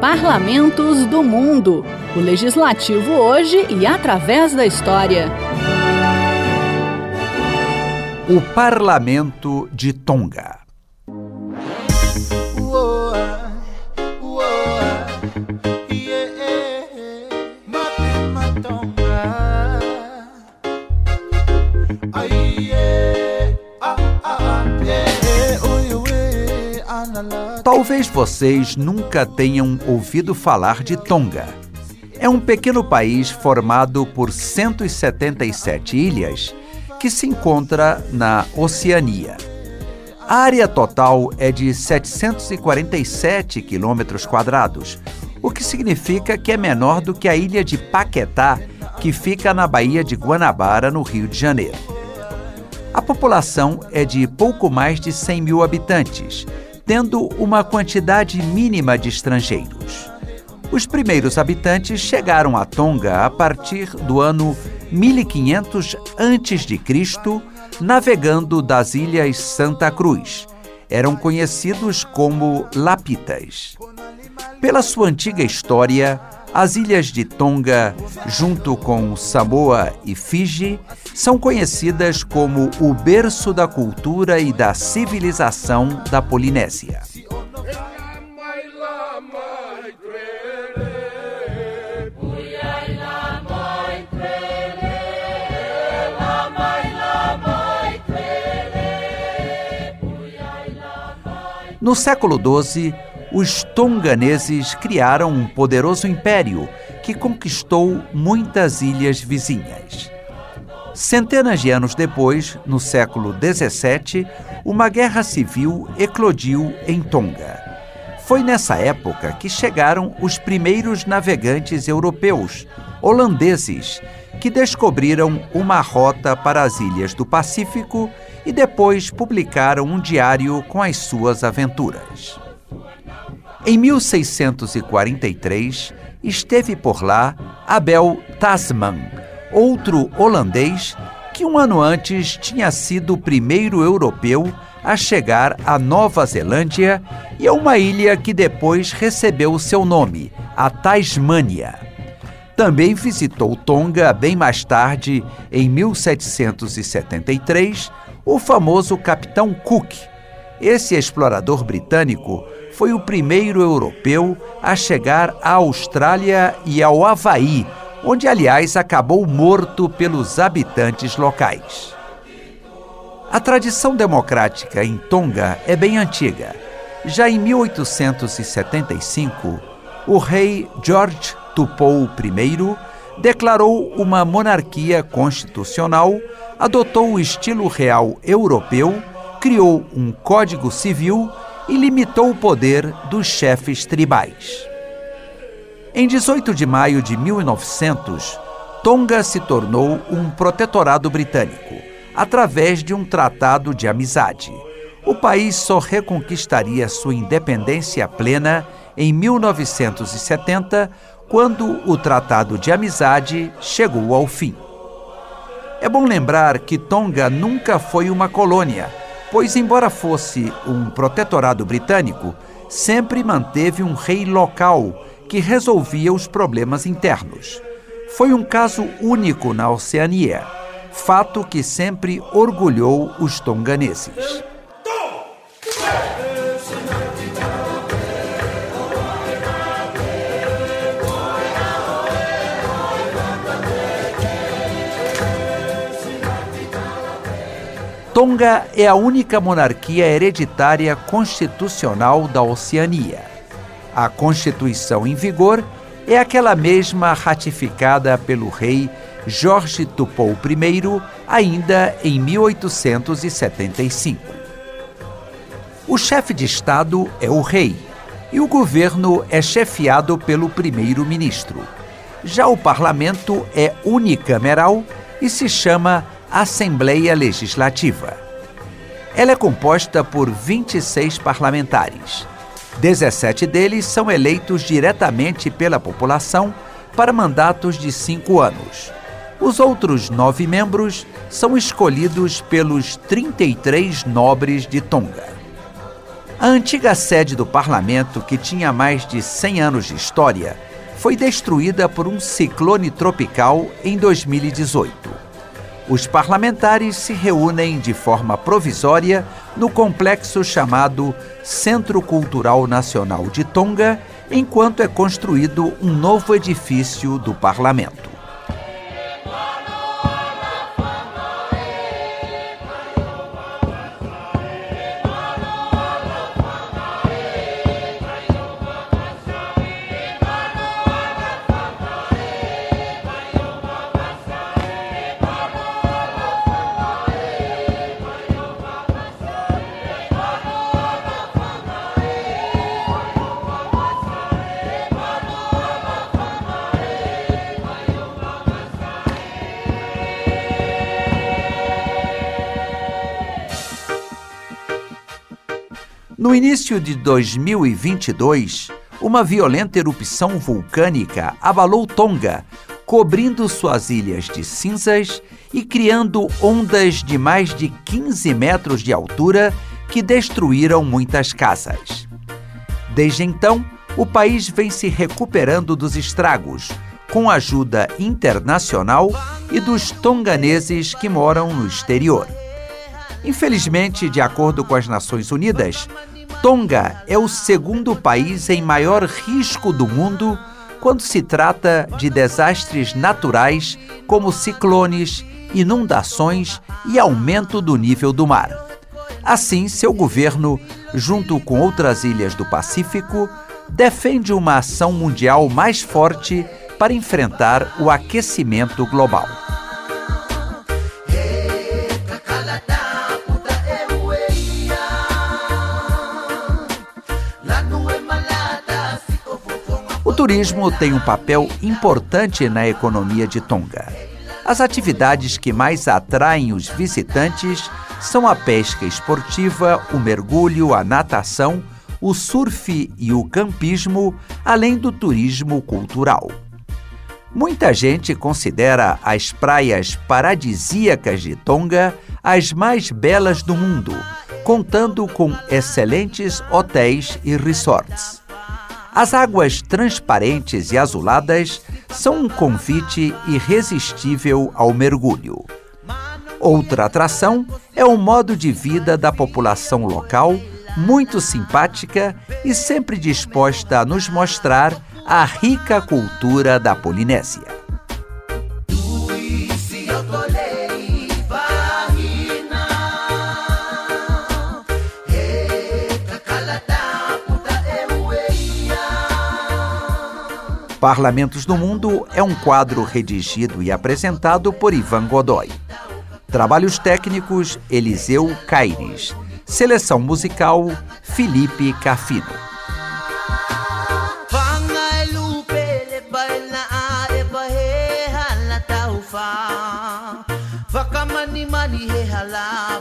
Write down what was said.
Parlamentos do Mundo. O legislativo hoje e através da história. O Parlamento de Tonga. Vocês nunca tenham ouvido falar de Tonga. É um pequeno país formado por 177 ilhas que se encontra na Oceania. A área total é de 747 quilômetros quadrados, o que significa que é menor do que a ilha de Paquetá, que fica na Baía de Guanabara, no Rio de Janeiro. A população é de pouco mais de 100 mil habitantes, tendo uma quantidade mínima de estrangeiros. Os primeiros habitantes chegaram a Tonga a partir do ano 1500 a.C., navegando das ilhas Santa Cruz. Eram conhecidos como Lapitas. Pela sua antiga história, as ilhas de Tonga, junto com Samoa e Fiji, são conhecidas como o berço da cultura e da civilização da Polinésia. No século XII, os tonganeses criaram um poderoso império que conquistou muitas ilhas vizinhas. Centenas de anos depois, no século XVII, uma guerra civil eclodiu em Tonga. Foi nessa época que chegaram os primeiros navegantes europeus, holandeses, que descobriram uma rota para as ilhas do Pacífico e depois publicaram um diário com as suas aventuras. Em 1643, esteve por lá Abel Tasman, outro holandês que um ano antes tinha sido o primeiro europeu a chegar à Nova Zelândia e a uma ilha que depois recebeu seu nome, a Tasmânia. Também visitou Tonga bem mais tarde, em 1773, o famoso Capitão Cook. Esse explorador britânico foi o primeiro europeu a chegar à Austrália e ao Havaí, onde, aliás, acabou morto pelos habitantes locais. A tradição democrática em Tonga é bem antiga. Já em 1875, o rei George Tupou I declarou uma monarquia constitucional, adotou o estilo real europeu, criou um código civil e limitou o poder dos chefes tribais. Em 18 de maio de 1900, Tonga se tornou um protetorado britânico, através de um tratado de amizade. O país só reconquistaria sua independência plena em 1970, quando o Tratado de Amizade chegou ao fim. É bom lembrar que Tonga nunca foi uma colônia pois, embora fosse um protetorado britânico, sempre manteve um rei local que resolvia os problemas internos. Foi um caso único na Oceania, fato que sempre orgulhou os tonganeses. Tonga é a única monarquia hereditária constitucional da Oceania. A Constituição em vigor é aquela mesma ratificada pelo rei Jorge Tupou I ainda em 1875. O chefe de Estado é o rei e o governo é chefiado pelo primeiro-ministro. Já o parlamento é unicameral e se chama Assembleia Legislativa. Ela é composta por 26 parlamentares. 17 deles são eleitos diretamente pela população para mandatos de cinco anos. Os outros nove membros são escolhidos pelos 33 nobres de Tonga. A antiga sede do parlamento, que tinha mais de 100 anos de história, foi destruída por um ciclone tropical em 2018. Os parlamentares se reúnem de forma provisória no complexo chamado Centro Cultural Nacional de Tonga, enquanto é construído um novo edifício do parlamento. No início de 2022, uma violenta erupção vulcânica abalou Tonga, cobrindo suas ilhas de cinzas e criando ondas de mais de 15 metros de altura que destruíram muitas casas. Desde então, o país vem se recuperando dos estragos, com ajuda internacional e dos tonganeses que moram no exterior. Infelizmente, de acordo com as Nações Unidas, Tonga é o segundo país em maior risco do mundo quando se trata de desastres naturais como ciclones, inundações e aumento do nível do mar. Assim, seu governo, junto com outras ilhas do Pacífico, defende uma ação mundial mais forte para enfrentar o aquecimento global. Turismo tem um papel importante na economia de Tonga. As atividades que mais atraem os visitantes são a pesca esportiva, o mergulho, a natação, o surf e o campismo, além do turismo cultural. Muita gente considera as praias paradisíacas de Tonga as mais belas do mundo, contando com excelentes hotéis e resorts. As águas transparentes e azuladas são um convite irresistível ao mergulho. Outra atração é o modo de vida da população local, muito simpática e sempre disposta a nos mostrar a rica cultura da Polinésia. Parlamentos do Mundo é um quadro redigido e apresentado por Ivan Godoy. Trabalhos técnicos Eliseu Caires. Seleção musical Felipe Cafino. mani he hala